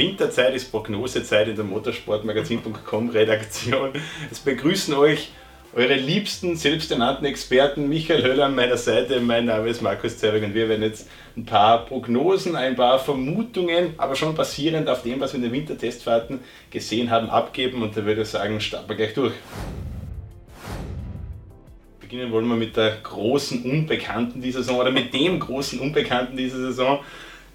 Winterzeit ist Prognosezeit in der motorsportmagazin.com Redaktion. Es begrüßen euch eure liebsten selbsternannten Experten Michael Höller an meiner Seite. Mein Name ist Markus Zerwig und wir werden jetzt ein paar Prognosen, ein paar Vermutungen, aber schon basierend auf dem, was wir in den Wintertestfahrten gesehen haben, abgeben. Und da würde ich sagen, starten wir gleich durch. Beginnen wollen wir mit der großen Unbekannten dieser Saison oder mit dem großen Unbekannten dieser Saison.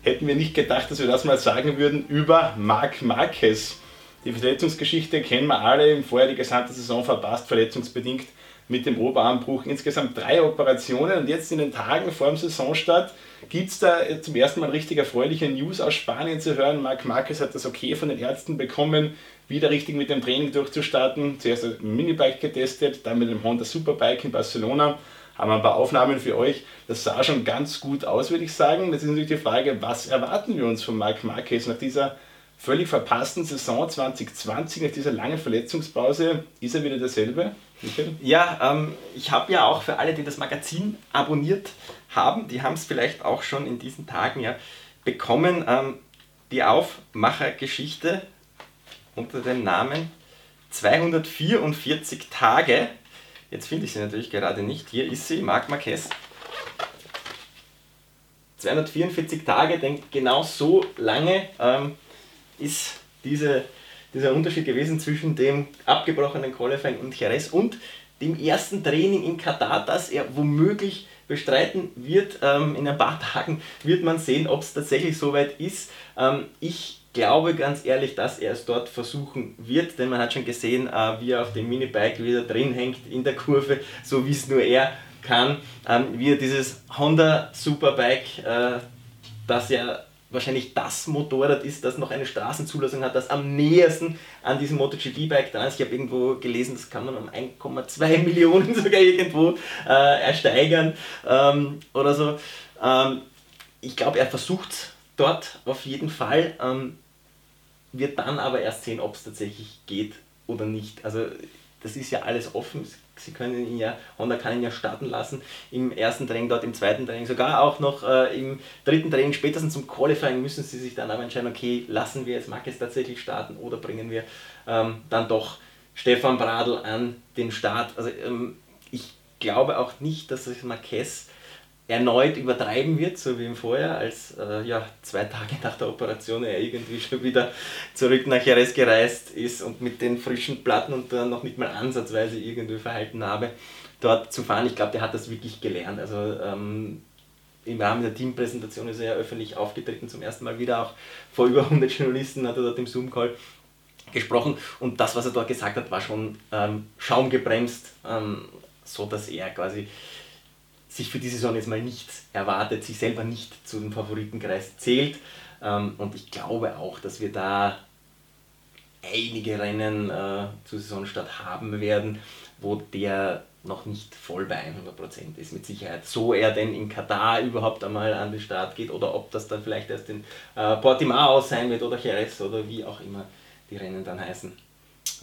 Hätten wir nicht gedacht, dass wir das mal sagen würden über Marc Marquez. Die Verletzungsgeschichte kennen wir alle, im Vorjahr die gesamte Saison verpasst, verletzungsbedingt mit dem Oberarmbruch. Insgesamt drei Operationen und jetzt in den Tagen vor dem Saisonstart gibt es da zum ersten Mal richtig erfreuliche News aus Spanien zu hören. Marc Marquez hat das Okay von den Ärzten bekommen, wieder richtig mit dem Training durchzustarten. Zuerst ein Minibike getestet, dann mit dem Honda Superbike in Barcelona. Haben wir ein paar Aufnahmen für euch. Das sah schon ganz gut aus, würde ich sagen. Jetzt ist natürlich die Frage, was erwarten wir uns von Marc Marquez nach dieser völlig verpassten Saison 2020, nach dieser langen Verletzungspause? Ist er wieder derselbe? Michael? Ja, ähm, ich habe ja auch für alle, die das Magazin abonniert haben, die haben es vielleicht auch schon in diesen Tagen ja bekommen, ähm, die Aufmachergeschichte unter dem Namen 244 Tage. Jetzt finde ich sie natürlich gerade nicht. Hier ist sie, Marc Marquez. 244 Tage, denn genau so lange ähm, ist diese, dieser Unterschied gewesen zwischen dem abgebrochenen Qualifying und Jerez und dem ersten Training in Katar, das er womöglich bestreiten wird. Ähm, in ein paar Tagen wird man sehen, ob es tatsächlich soweit ist. Ähm, ich glaube ganz ehrlich, dass er es dort versuchen wird, denn man hat schon gesehen, äh, wie er auf dem Minibike wieder drin hängt in der Kurve, so wie es nur er kann. Ähm, wie er dieses Honda Superbike, äh, das ja wahrscheinlich das Motorrad ist, das noch eine Straßenzulassung hat, das am nähersten an diesem MotoGP-Bike dran ist. Ich habe irgendwo gelesen, das kann man um 1,2 Millionen sogar irgendwo äh, ersteigern ähm, oder so. Ähm, ich glaube, er versucht dort auf jeden Fall, ähm, wird dann aber erst sehen, ob es tatsächlich geht oder nicht. Also das ist ja alles offen. Sie können ihn ja, Honda kann ihn ja starten lassen im ersten Training, dort im zweiten Training, sogar auch noch äh, im dritten Training, spätestens zum Qualifying müssen sie sich dann aber entscheiden, okay, lassen wir jetzt Marquez tatsächlich starten oder bringen wir ähm, dann doch Stefan Bradl an den Start. Also ähm, ich glaube auch nicht, dass sich Marquez erneut übertreiben wird, so wie im Vorjahr, als äh, ja, zwei Tage nach der Operation er irgendwie schon wieder zurück nach Jerez gereist ist und mit den frischen Platten und dann noch nicht mal ansatzweise irgendwie verhalten habe, dort zu fahren. Ich glaube, der hat das wirklich gelernt. Also ähm, im Rahmen der Teampräsentation ist er ja öffentlich aufgetreten, zum ersten Mal wieder auch vor über 100 Journalisten hat er dort im Zoom-Call gesprochen und das, was er dort gesagt hat, war schon ähm, schaumgebremst, ähm, so dass er quasi sich für die Saison jetzt mal nicht erwartet, sich selber nicht zu dem Favoritenkreis zählt. Ähm, und ich glaube auch, dass wir da einige Rennen äh, zur Saisonstart haben werden, wo der noch nicht voll bei 100% ist, mit Sicherheit. So er denn in Katar überhaupt einmal an den Start geht oder ob das dann vielleicht erst in äh, Portimao sein wird oder Jerez oder wie auch immer die Rennen dann heißen.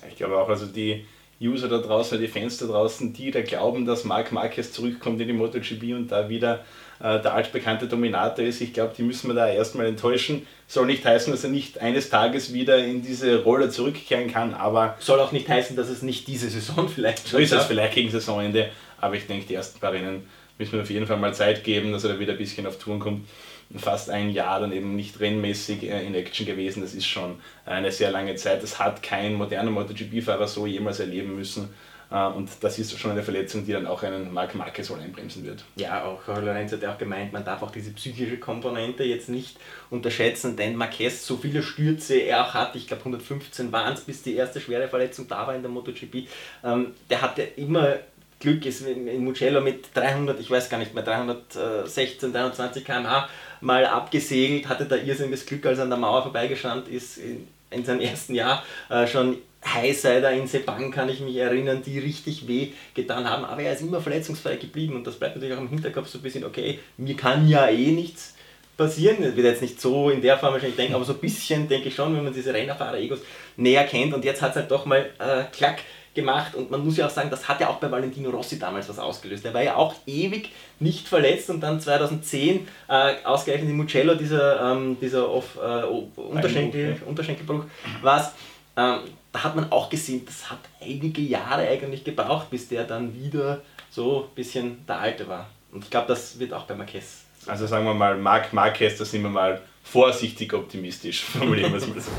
Ich glaube auch, also die, User da draußen, die Fans da draußen, die da glauben, dass Marc Marquez zurückkommt in die MotoGP und da wieder äh, der altbekannte Dominator ist. Ich glaube, die müssen wir da erstmal enttäuschen. Soll nicht heißen, dass er nicht eines Tages wieder in diese Rolle zurückkehren kann, aber. Soll auch nicht heißen, dass es nicht diese Saison vielleicht schon So ist es vielleicht gegen Saisonende, aber ich denke, die ersten paar Rennen müssen wir auf jeden Fall mal Zeit geben, dass er da wieder ein bisschen auf Touren kommt fast ein Jahr dann eben nicht rennmäßig äh, in Action gewesen. Das ist schon eine sehr lange Zeit. Das hat kein moderner MotoGP-Fahrer so jemals erleben müssen. Äh, und das ist schon eine Verletzung, die dann auch einen Marc Marquez wohl einbremsen wird. Ja, auch Lorenz hat ja auch gemeint, man darf auch diese psychische Komponente jetzt nicht unterschätzen, denn Marquez, so viele Stürze er auch hat, ich glaube 115 waren es, bis die erste schwere Verletzung da war in der MotoGP, ähm, der hatte immer Glück, ist in Mugello mit 300, ich weiß gar nicht mehr, 316, 320 km/h mal abgesegelt, hatte da irrsinniges Glück, als er an der Mauer vorbeigeschrammt ist in, in seinem ersten Jahr. Äh, schon Highsider in Sepang kann ich mich erinnern, die richtig weh getan haben, aber er ist immer verletzungsfrei geblieben und das bleibt natürlich auch im Hinterkopf so ein bisschen, okay, mir kann ja eh nichts passieren. Das wird jetzt nicht so in der Form wahrscheinlich denken, aber so ein bisschen denke ich schon, wenn man diese Rennerfahrer-Egos näher kennt und jetzt hat es halt doch mal äh, klack gemacht und man muss ja auch sagen, das hat ja auch bei Valentino Rossi damals was ausgelöst. Er war ja auch ewig nicht verletzt und dann 2010 äh, ausgerechnet in Mugello dieser, ähm, dieser auf, äh, Unterschenkel, Unterschenkelbruch war ähm, da hat man auch gesehen, das hat einige Jahre eigentlich gebraucht, bis der dann wieder so ein bisschen der Alte war. Und ich glaube, das wird auch bei Marquez. Also sagen wir mal, Marc Marquez, da sind wir mal vorsichtig optimistisch, formulieren wir es mal so.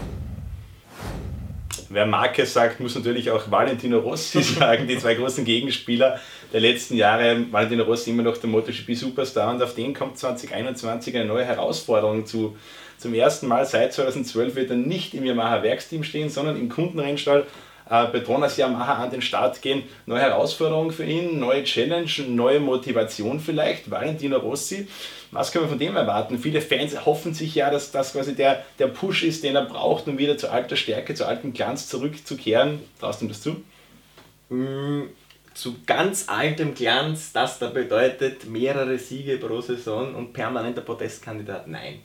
Wer Marquez sagt, muss natürlich auch Valentino Rossi sagen, die zwei großen Gegenspieler der letzten Jahre. Valentino Rossi immer noch der MotoGP Superstar und auf den kommt 2021 eine neue Herausforderung zu. Zum ersten Mal seit 2012 wird er nicht im Yamaha Werksteam stehen, sondern im Kundenrennstall äh, Petronas Yamaha an den Start gehen. Neue Herausforderung für ihn, neue Challenge, neue Motivation vielleicht. Valentino Rossi, was können wir von dem erwarten? Viele Fans hoffen sich ja, dass das quasi der, der Push ist, den er braucht, um wieder zu alter Stärke, zu altem Glanz zurückzukehren. Traust du ihm das zu? Mm, zu ganz altem Glanz, das da bedeutet mehrere Siege pro Saison und permanenter Protestkandidat? Nein.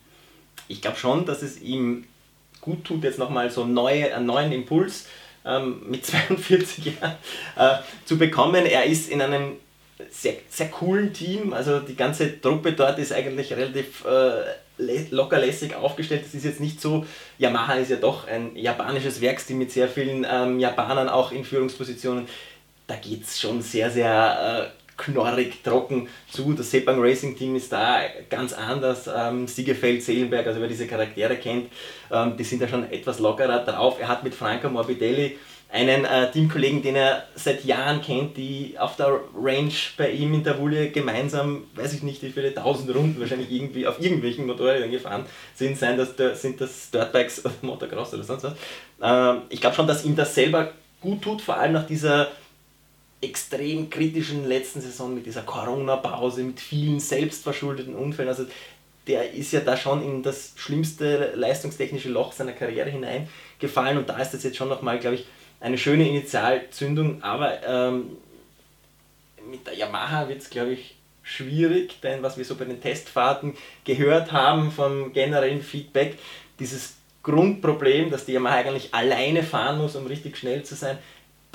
Ich glaube schon, dass es ihm gut tut, jetzt nochmal so neue, einen neuen Impuls ähm, mit 42 Jahren äh, zu bekommen. Er ist in einem sehr, sehr coolen Team, also die ganze Truppe dort ist eigentlich relativ äh, lockerlässig aufgestellt. Es ist jetzt nicht so, Yamaha ist ja doch ein japanisches Werksteam mit sehr vielen ähm, Japanern auch in Führungspositionen. Da geht es schon sehr, sehr äh, knorrig, trocken zu. Das Sepang Racing Team ist da ganz anders. Ähm, Siegefeld, Seelenberg, also wer diese Charaktere kennt, ähm, die sind da schon etwas lockerer drauf. Er hat mit Franco Morbidelli einen äh, Teamkollegen, den er seit Jahren kennt, die auf der Range bei ihm in der Wulle gemeinsam, weiß ich nicht wie viele tausend Runden wahrscheinlich irgendwie auf irgendwelchen Motorrädern gefahren sind, sein das, sind das Dirtbikes oder Motocross oder sonst was. Ähm, ich glaube schon, dass ihm das selber gut tut, vor allem nach dieser extrem kritischen letzten Saison mit dieser Corona-Pause, mit vielen selbstverschuldeten Unfällen. Also der ist ja da schon in das schlimmste leistungstechnische Loch seiner Karriere hineingefallen und da ist das jetzt schon nochmal, glaube ich, eine schöne Initialzündung, aber ähm, mit der Yamaha wird es, glaube ich, schwierig, denn was wir so bei den Testfahrten gehört haben vom generellen Feedback, dieses Grundproblem, dass die Yamaha eigentlich alleine fahren muss, um richtig schnell zu sein,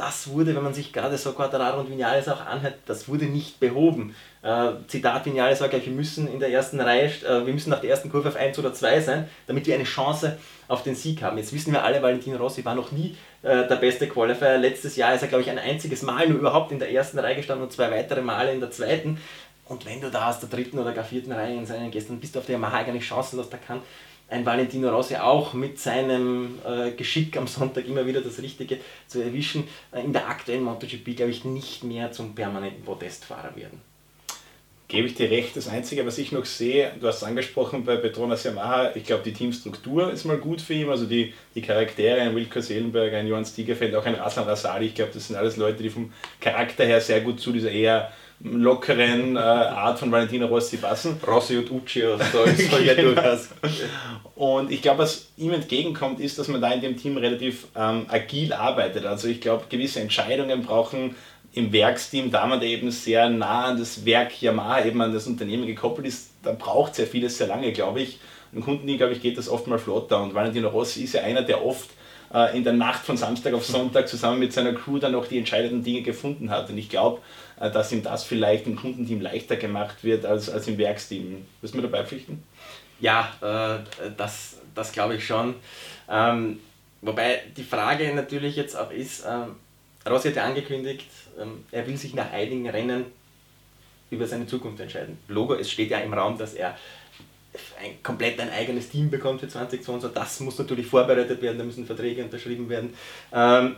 das wurde, wenn man sich gerade so Quadraro und Vinales auch anhört, das wurde nicht behoben. Äh, Zitat Vinales war gleich, wir müssen in der ersten Reihe, äh, wir müssen nach der ersten Kurve auf 1 oder 2 sein, damit wir eine Chance auf den Sieg haben. Jetzt wissen wir alle, Valentino Rossi war noch nie äh, der beste Qualifier. Letztes Jahr ist er, glaube ich, ein einziges Mal nur überhaupt in der ersten Reihe gestanden und zwei weitere Male in der zweiten. Und wenn du da aus der dritten oder gar vierten Reihe in seinen gehst, dann bist du auf der Yamaha eigentlich chancenlos. Da kann ein Valentino Rossi auch mit seinem äh, Geschick am Sonntag immer wieder das Richtige zu erwischen, äh, in der aktuellen MotoGP, glaube ich, nicht mehr zum permanenten Podestfahrer werden. Gebe ich dir recht. Das Einzige, was ich noch sehe, du hast es angesprochen bei Petronas Yamaha, ich glaube, die Teamstruktur ist mal gut für ihn, also die, die Charaktere, ein Wilko Seelenberger, ein Johann Stiegerfeld, auch ein Raslan Rasali, ich glaube, das sind alles Leute, die vom Charakter her sehr gut zu dieser eher lockeren äh, Art von Valentino Rossi passen. Rossi und Ucci soll ja genau. durchaus. Und ich glaube, was ihm entgegenkommt, ist, dass man da in dem Team relativ ähm, agil arbeitet. Also ich glaube, gewisse Entscheidungen brauchen im Werksteam, da man da eben sehr nah an das Werk Yamaha, eben an das Unternehmen gekoppelt ist, da braucht sehr vieles sehr lange, glaube ich. Im Kundenteam, glaube ich, geht das oft mal flotter. Und Valentino Rossi ist ja einer, der oft äh, in der Nacht von Samstag auf Sonntag zusammen mit seiner Crew dann auch die entscheidenden Dinge gefunden hat. Und ich glaube, äh, dass ihm das vielleicht im Kundenteam leichter gemacht wird als, als im Werksteam. Wirst du mir dabei pflichten? Ja, äh, das, das glaube ich schon. Ähm, wobei die Frage natürlich jetzt auch ist, ähm, Rossi hat ja angekündigt, ähm, er will sich nach einigen Rennen über seine Zukunft entscheiden. Logo, es steht ja im Raum, dass er ein, komplett ein eigenes Team bekommt für 2022. Das muss natürlich vorbereitet werden, da müssen Verträge unterschrieben werden. Ähm,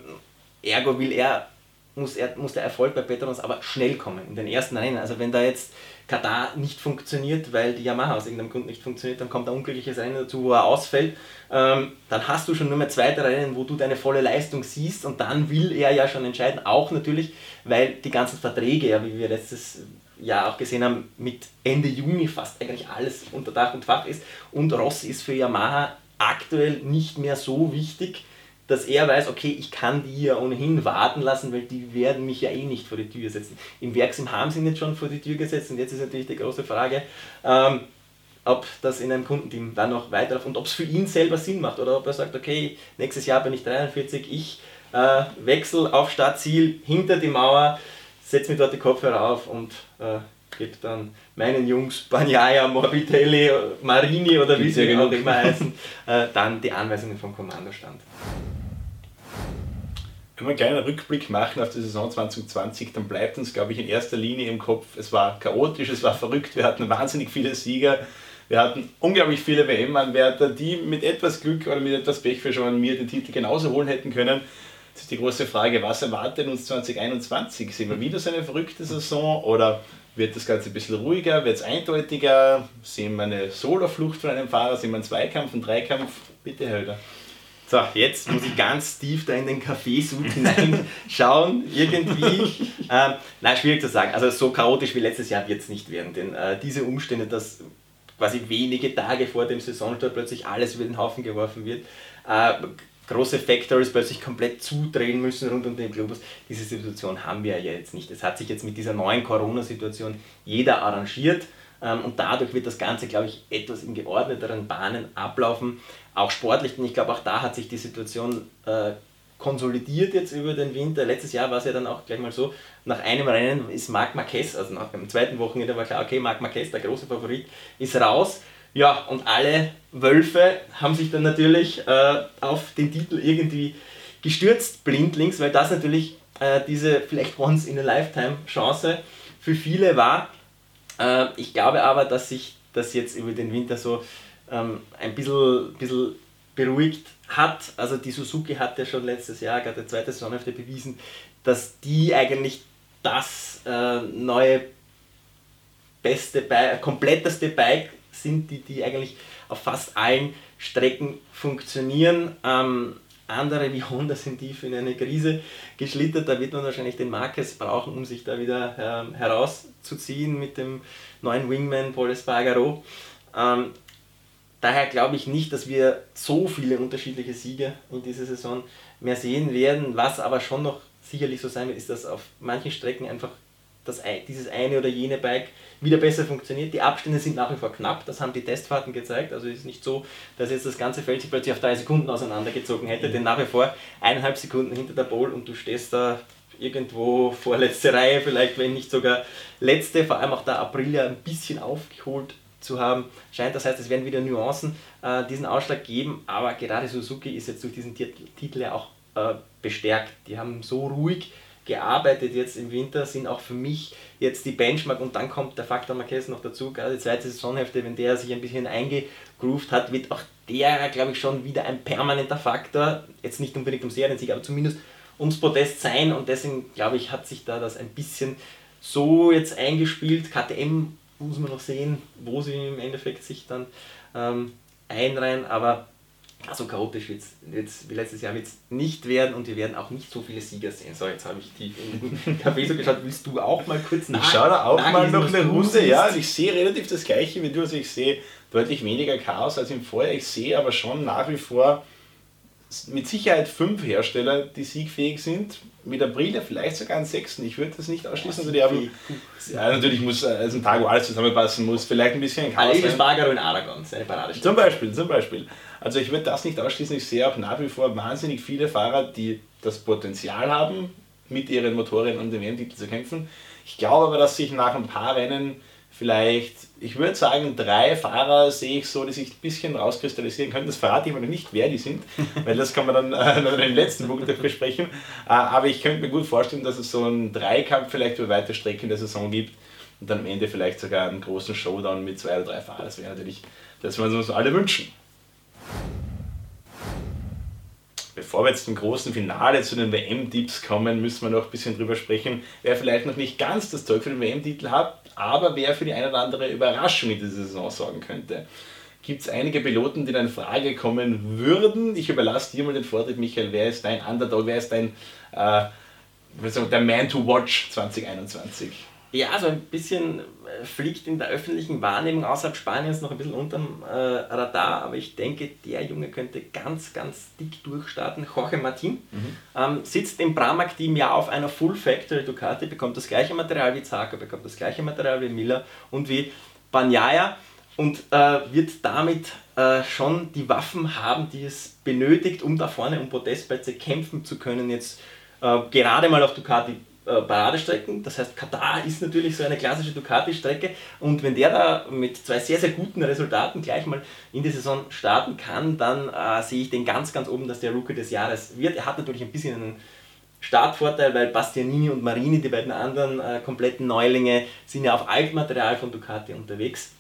ergo will er muss, er, muss der Erfolg bei Petronas aber schnell kommen, in den ersten Rennen. Also wenn da jetzt Katar nicht funktioniert, weil die Yamaha aus irgendeinem Grund nicht funktioniert, dann kommt ein unglückliches Rennen dazu, wo er ausfällt. Ähm, dann hast du schon nur mehr zweite Rennen, wo du deine volle Leistung siehst und dann will er ja schon entscheiden, auch natürlich, weil die ganzen Verträge, ja, wie wir letztes Jahr auch gesehen haben, mit Ende Juni fast eigentlich alles unter Dach und Fach ist und Rossi ist für Yamaha aktuell nicht mehr so wichtig, dass er weiß, okay, ich kann die ja ohnehin warten lassen, weil die werden mich ja eh nicht vor die Tür setzen. Im Werksim haben sie ihn jetzt schon vor die Tür gesetzt und jetzt ist natürlich die große Frage, ähm, ob das in einem Kundenteam dann noch weiterläuft und ob es für ihn selber Sinn macht oder ob er sagt, okay, nächstes Jahr bin ich 43, ich äh, Wechsel auf Startziel, hinter die Mauer, setze mir dort die Kopfhörer auf und äh, gebe dann meinen Jungs Banyaya, Morbidelli, Marini oder wie sie auch immer heißen, äh, dann die Anweisungen vom Kommandostand. Wenn wir einen kleinen Rückblick machen auf die Saison 2020, dann bleibt uns, glaube ich, in erster Linie im Kopf, es war chaotisch, es war verrückt, wir hatten wahnsinnig viele Sieger, wir hatten unglaublich viele WM-Anwärter, die mit etwas Glück oder mit etwas Pech für schon mir den Titel genauso holen hätten können. Jetzt ist die große Frage, was erwartet uns 2021? Sehen wir wieder so eine verrückte Saison oder wird das Ganze ein bisschen ruhiger, wird es eindeutiger? Sehen wir eine Soloflucht von einem Fahrer, sehen wir einen Zweikampf, einen Dreikampf? Bitte, Herr. So, jetzt muss ich ganz tief da in den Kaffeesud hineinschauen, irgendwie. Ähm, nein, schwierig zu sagen. Also so chaotisch wie letztes Jahr wird es nicht werden, denn äh, diese Umstände, dass quasi wenige Tage vor dem Saisonstart plötzlich alles über den Haufen geworfen wird, äh, große Factories plötzlich komplett zudrehen müssen rund um den Globus. Diese Situation haben wir ja jetzt nicht. Es hat sich jetzt mit dieser neuen Corona-Situation jeder arrangiert ähm, und dadurch wird das Ganze, glaube ich, etwas in geordneteren Bahnen ablaufen. Auch sportlich, denn ich glaube, auch da hat sich die Situation äh, konsolidiert jetzt über den Winter. Letztes Jahr war es ja dann auch gleich mal so, nach einem Rennen ist Marc Marquez, also nach dem zweiten Wochenende war klar, okay, Marc Marquez, der große Favorit, ist raus. Ja, und alle Wölfe haben sich dann natürlich äh, auf den Titel irgendwie gestürzt, blindlings, weil das natürlich äh, diese vielleicht once in a lifetime Chance für viele war. Äh, ich glaube aber, dass sich das jetzt über den Winter so ähm, ein bisschen, bisschen beruhigt hat. Also die Suzuki hat ja schon letztes Jahr, gerade der zweite Saisonhälfte bewiesen, dass die eigentlich das äh, neue beste, Bike, kompletteste Bike sind, die, die eigentlich auf fast allen Strecken funktionieren. Ähm, andere wie Honda sind tief in eine Krise geschlittert. Da wird man wahrscheinlich den Marquez brauchen, um sich da wieder ähm, herauszuziehen mit dem neuen Wingman Paul Espargaro. Ähm, daher glaube ich nicht, dass wir so viele unterschiedliche Siege in dieser Saison mehr sehen werden. Was aber schon noch sicherlich so sein wird, ist, dass auf manchen Strecken einfach das, dieses eine oder jene Bike wieder besser funktioniert. Die Abstände sind nach wie vor knapp, das haben die Testfahrten gezeigt. Also es ist nicht so, dass jetzt das ganze Feld sich plötzlich auf drei Sekunden auseinandergezogen hätte, mhm. denn nach wie vor eineinhalb Sekunden hinter der Pole und du stehst da irgendwo vorletzte Reihe, vielleicht wenn nicht sogar letzte, vor allem auch da Aprilia ein bisschen aufgeholt zu haben scheint. Das heißt, es werden wieder Nuancen äh, diesen Ausschlag geben, aber gerade Suzuki ist jetzt durch diesen Titel ja auch äh, bestärkt. Die haben so ruhig gearbeitet jetzt im Winter, sind auch für mich jetzt die Benchmark. Und dann kommt der Faktor Marquez noch dazu, gerade die zweite Saisonhälfte, wenn der sich ein bisschen eingegroovt hat, wird auch der, glaube ich, schon wieder ein permanenter Faktor, jetzt nicht unbedingt um Seriensieg, aber zumindest ums Podest sein. Und deswegen, glaube ich, hat sich da das ein bisschen so jetzt eingespielt. KTM muss man noch sehen, wo sie im Endeffekt sich dann ähm, einreihen, aber so chaotisch wird es wie letztes Jahr wird's nicht werden und wir werden auch nicht so viele Sieger sehen. So, jetzt habe ich tief in den Kaffee so geschaut. Willst du auch mal kurz nach? Ich schaue da auch mal noch eine Runde, ja. ich sehe relativ das gleiche wie du. Also ich sehe deutlich weniger Chaos als im Vorjahr. Ich sehe aber schon nach wie vor mit Sicherheit fünf Hersteller, die siegfähig sind. Mit April vielleicht sogar einen sechsten. Ich würde das nicht ausschließen. Also die haben, ja, natürlich muss also ein Tag, wo alles zusammenpassen muss, vielleicht ein bisschen Chaos. Alex Spargaro in Aragon, seine Parade. Zum Beispiel, zum Beispiel. Also ich würde das nicht ausschließen. Ich sehe auch nach wie vor wahnsinnig viele Fahrer, die das Potenzial haben, mit ihren Motoren um den WM-Titel zu kämpfen. Ich glaube aber, dass sich nach ein paar Rennen vielleicht, ich würde sagen, drei Fahrer sehe ich so, die sich ein bisschen rauskristallisieren könnten. Das verrate ich mir noch nicht, wer die sind, weil das kann man dann äh, im letzten Punkt besprechen. Äh, aber ich könnte mir gut vorstellen, dass es so einen Dreikampf vielleicht über weite Strecken der Saison gibt und dann am Ende vielleicht sogar einen großen Showdown mit zwei oder drei Fahrern. Das wäre natürlich das, was wir uns alle wünschen. Bevor wir jetzt zum großen Finale zu den WM-Tipps kommen, müssen wir noch ein bisschen drüber sprechen, wer vielleicht noch nicht ganz das Zeug für den WM-Titel hat, aber wer für die eine oder andere Überraschung in dieser Saison sorgen könnte. Gibt es einige Piloten, die dann in Frage kommen würden? Ich überlasse dir mal den Vortritt, Michael. Wer ist dein Underdog? Wer ist dein äh, der Man to Watch 2021? Ja, so ein bisschen äh, fliegt in der öffentlichen Wahrnehmung außerhalb Spaniens noch ein bisschen unterm äh, Radar, aber ich denke, der Junge könnte ganz, ganz dick durchstarten. Jorge Martin mhm. ähm, sitzt im Pramac-Team ja auf einer Full Factory Ducati, bekommt das gleiche Material wie Zarco, bekommt das gleiche Material wie Miller und wie Banyaya. und äh, wird damit äh, schon die Waffen haben, die es benötigt, um da vorne um Podestplätze kämpfen zu können. Jetzt äh, gerade mal auf Ducati Paradestrecken. Das heißt, Katar ist natürlich so eine klassische Ducati-Strecke und wenn der da mit zwei sehr, sehr guten Resultaten gleich mal in die Saison starten kann, dann äh, sehe ich den ganz, ganz oben, dass der Rookie des Jahres wird. Er hat natürlich ein bisschen einen Startvorteil, weil Bastianini und Marini, die beiden anderen äh, kompletten Neulinge, sind ja auf Altmaterial von Ducati unterwegs.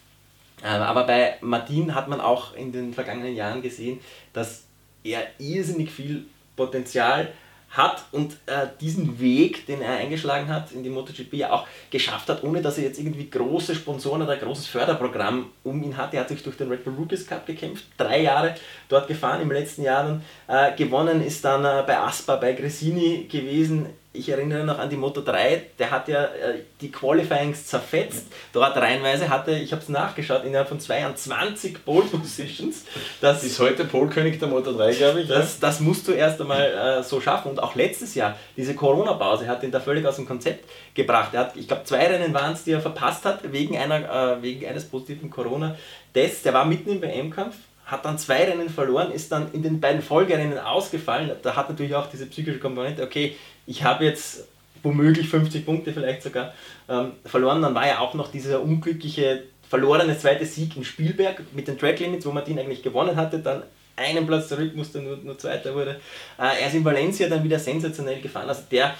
Äh, aber bei Martin hat man auch in den vergangenen Jahren gesehen, dass er irrsinnig viel Potenzial hat hat und äh, diesen Weg, den er eingeschlagen hat in die MotoGP, ja auch geschafft hat, ohne dass er jetzt irgendwie große Sponsoren oder ein großes Förderprogramm um ihn hat. Er hat sich durch den Red Bull Rookies Cup gekämpft, drei Jahre dort gefahren, im letzten Jahr dann äh, gewonnen, ist dann äh, bei Aspa, bei Gresini gewesen, ich erinnere noch an die Moto 3, der hat ja äh, die Qualifyings zerfetzt. Dort reinweise hatte, ich habe es nachgeschaut, innerhalb von zwei Jahren 20 Pole Positions. Das ist heute Polkönig der Moto 3, glaube ich. Das, das musst du erst einmal äh, so schaffen. Und auch letztes Jahr, diese Corona-Pause hat ihn da völlig aus dem Konzept gebracht. Er hat, ich glaube, zwei Rennen waren es, die er verpasst hat, wegen, einer, äh, wegen eines positiven Corona-Tests. Der war mitten im WM-Kampf hat dann zwei Rennen verloren, ist dann in den beiden Folgerennen ausgefallen. Da hat natürlich auch diese psychische Komponente, okay, ich habe jetzt womöglich 50 Punkte vielleicht sogar ähm, verloren. Dann war ja auch noch dieser unglückliche verlorene zweite Sieg in Spielberg mit den Track Limits, wo Martin eigentlich gewonnen hatte, dann einen Platz zurück musste, nur, nur Zweiter wurde. Äh, er ist in Valencia dann wieder sensationell gefahren. Also der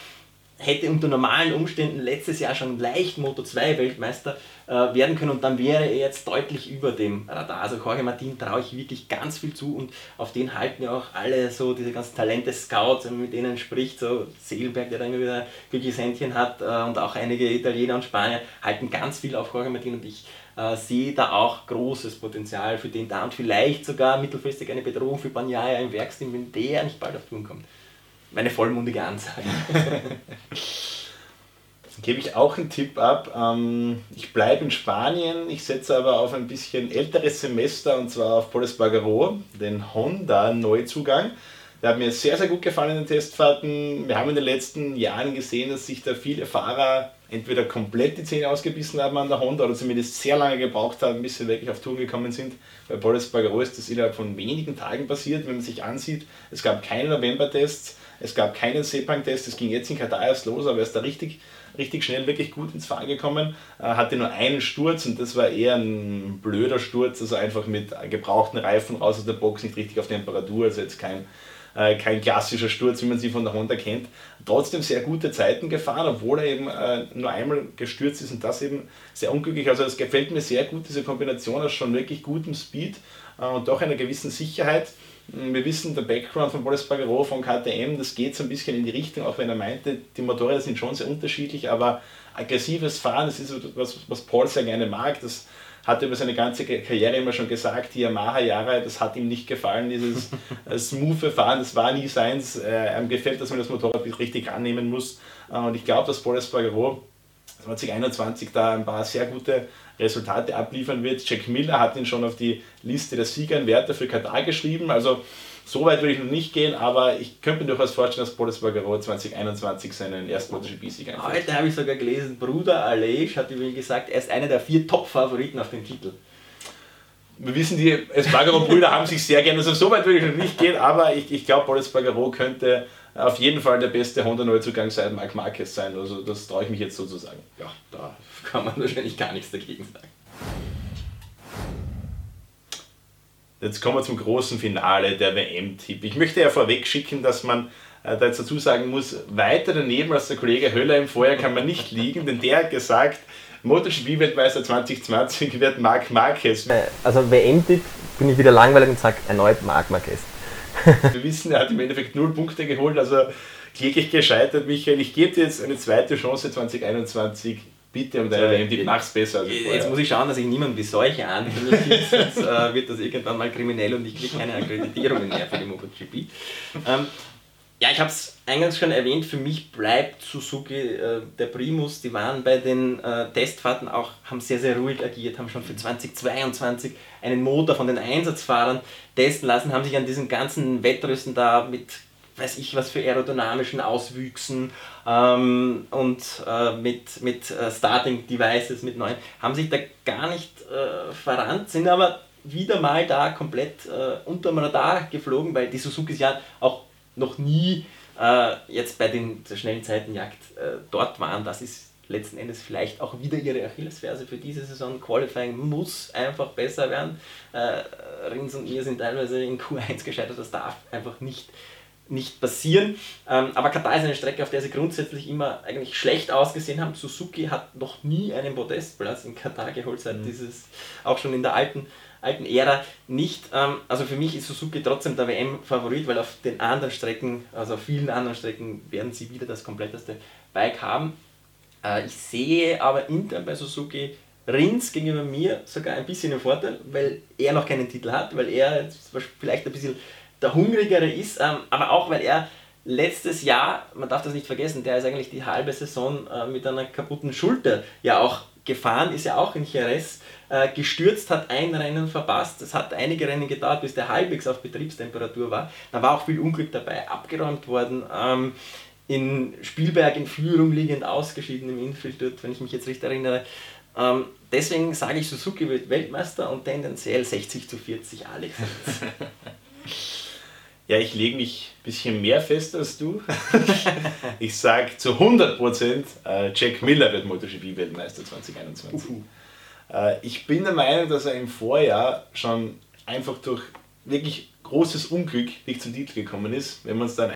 hätte unter normalen Umständen letztes Jahr schon leicht Moto 2 Weltmeister äh, werden können. Und dann wäre er jetzt deutlich über dem Radar. Also Jorge Martin traue ich wirklich ganz viel zu und auf den halten ja auch alle so diese ganzen Talente-Scouts, wenn man mit denen spricht, so Seelberg, der dann immer wieder glückliches Händchen hat äh, und auch einige Italiener und Spanier halten ganz viel auf Jorge Martin. Und ich äh, sehe da auch großes Potenzial für den da und vielleicht sogar mittelfristig eine Bedrohung für Banyaya im Werksteam, wenn der nicht bald auf Touren kommt meine vollmundige Ansage. Gebe ich auch einen Tipp ab. Ähm, ich bleibe in Spanien, ich setze aber auf ein bisschen älteres Semester und zwar auf Poles Bagaro, den Honda-Neuzugang. Der hat mir sehr, sehr gut gefallen in den Testfahrten. Wir haben in den letzten Jahren gesehen, dass sich da viele Fahrer entweder komplett die Zähne ausgebissen haben an der Honda oder zumindest sehr lange gebraucht haben, bis sie wirklich auf Touren gekommen sind. Bei Boris Bagaro ist das innerhalb von wenigen Tagen passiert, wenn man sich ansieht. Es gab keine November-Tests, es gab keinen Sepang-Test, es ging jetzt in Katar erst los, aber er ist da richtig, richtig schnell wirklich gut ins Fahren gekommen. Er hatte nur einen Sturz und das war eher ein blöder Sturz, also einfach mit gebrauchten Reifen raus aus der Box, nicht richtig auf Temperatur, also jetzt kein, äh, kein klassischer Sturz, wie man sie von der Honda kennt. Trotzdem sehr gute Zeiten gefahren, obwohl er eben äh, nur einmal gestürzt ist und das eben sehr unglücklich. Also es gefällt mir sehr gut, diese Kombination aus schon wirklich gutem Speed äh, und doch einer gewissen Sicherheit. Wir wissen, der Background von Boris Bagaro von KTM, das geht so ein bisschen in die Richtung, auch wenn er meinte, die Motorräder sind schon sehr unterschiedlich, aber aggressives Fahren, das ist etwas, was Paul sehr gerne mag. Das hat er über seine ganze Karriere immer schon gesagt, die Yamaha-Jahre, das hat ihm nicht gefallen, dieses äh, smooth Fahren, das war nie seins. Äh, ihm gefällt, dass man das Motorrad richtig annehmen muss. Äh, und ich glaube, dass Paul Espargaro 2021 da ein paar sehr gute Resultate abliefern wird. Jack Miller hat ihn schon auf die Liste der Sieger in Werte für Katar geschrieben. Also so weit würde ich noch nicht gehen, aber ich könnte mir durchaus vorstellen, dass Paul Espargaro 2021 seinen ersten MotoGP-Sieg einführt. Heute habe ich sogar gelesen, Bruder Alej hat übrigens gesagt, er ist einer der vier Top-Favoriten auf den Titel. Wir wissen, die Espargaro-Brüder haben sich sehr gerne, also so weit würde ich noch nicht gehen, aber ich, ich glaube, Paul Espargaro könnte auf jeden Fall der beste Honda-Neuzugang seit Marc Marquez sein. Also das traue ich mich jetzt so zu sagen. Ja, da kann man wahrscheinlich gar nichts dagegen sagen. Jetzt kommen wir zum großen Finale der WM-Tipp. Ich möchte ja vorweg schicken, dass man äh, da jetzt dazu sagen muss, weiter daneben als der Kollege Höller im Vorjahr kann man nicht liegen, denn der hat gesagt, MotoGP-Weltmeister 2020 wird Marc Marquez. Äh, also WM-Tipp bin ich wieder langweilig und sage erneut Marc Marquez. Wir wissen, er hat im Endeffekt null Punkte geholt, also kläglich gescheitert, Michael. Ich gebe dir jetzt eine zweite Chance 2021. Bitte um deine WM, mach's besser. Als jetzt muss ich schauen, dass ich niemanden wie solche ankündige, sonst äh, wird das irgendwann mal kriminell und ich kriege keine Akkreditierungen mehr für die MotoGP. Ähm, ja, ich habe es eingangs schon erwähnt, für mich bleibt Suzuki äh, der Primus. Die waren bei den äh, Testfahrten auch, haben sehr, sehr ruhig agiert, haben schon für 2022 einen Motor von den Einsatzfahrern testen lassen, haben sich an diesen ganzen Wettrüsten da mit weiß ich was für aerodynamischen Auswüchsen ähm, und äh, mit, mit äh, Starting Devices, mit neuen, haben sich da gar nicht äh, verrannt, sind aber wieder mal da komplett äh, unterm Radar geflogen, weil die Suzukis ja auch noch nie äh, jetzt bei den der schnellen Zeitenjagd äh, dort waren. Das ist letzten Endes vielleicht auch wieder ihre Achillesferse für diese Saison. Qualifying muss einfach besser werden. Äh, Rins und mir sind teilweise in Q1 gescheitert, das darf einfach nicht nicht passieren. Ähm, aber Katar ist eine Strecke, auf der sie grundsätzlich immer eigentlich schlecht ausgesehen haben. Suzuki hat noch nie einen Podestplatz in Katar geholt, seit mhm. dieses, auch schon in der alten, alten Ära nicht. Ähm, also für mich ist Suzuki trotzdem der WM-Favorit, weil auf den anderen Strecken, also auf vielen anderen Strecken, werden sie wieder das kompletteste Bike haben. Äh, ich sehe aber intern bei Suzuki Rins gegenüber mir sogar ein bisschen im Vorteil, weil er noch keinen Titel hat, weil er vielleicht ein bisschen der Hungrigere ist, ähm, aber auch weil er letztes Jahr, man darf das nicht vergessen, der ist eigentlich die halbe Saison äh, mit einer kaputten Schulter ja auch gefahren, ist ja auch in Jerez äh, gestürzt, hat ein Rennen verpasst. Es hat einige Rennen gedauert, bis der halbwegs auf Betriebstemperatur war. Da war auch viel Unglück dabei, abgeräumt worden. Ähm, in Spielberg in Führung liegend ausgeschieden im Infield dort, wenn ich mich jetzt richtig erinnere. Ähm, deswegen sage ich, Suzuki wird Weltmeister und tendenziell 60 zu 40 Alex. Ja, ich lege mich ein bisschen mehr fest als du. ich sage zu 100% äh, Jack Miller wird MotoGP-Weltmeister 2021. Uh -huh. ich bin der Meinung, dass er im Vorjahr schon einfach durch wirklich großes Unglück nicht zum Titel gekommen ist. Wenn man es dann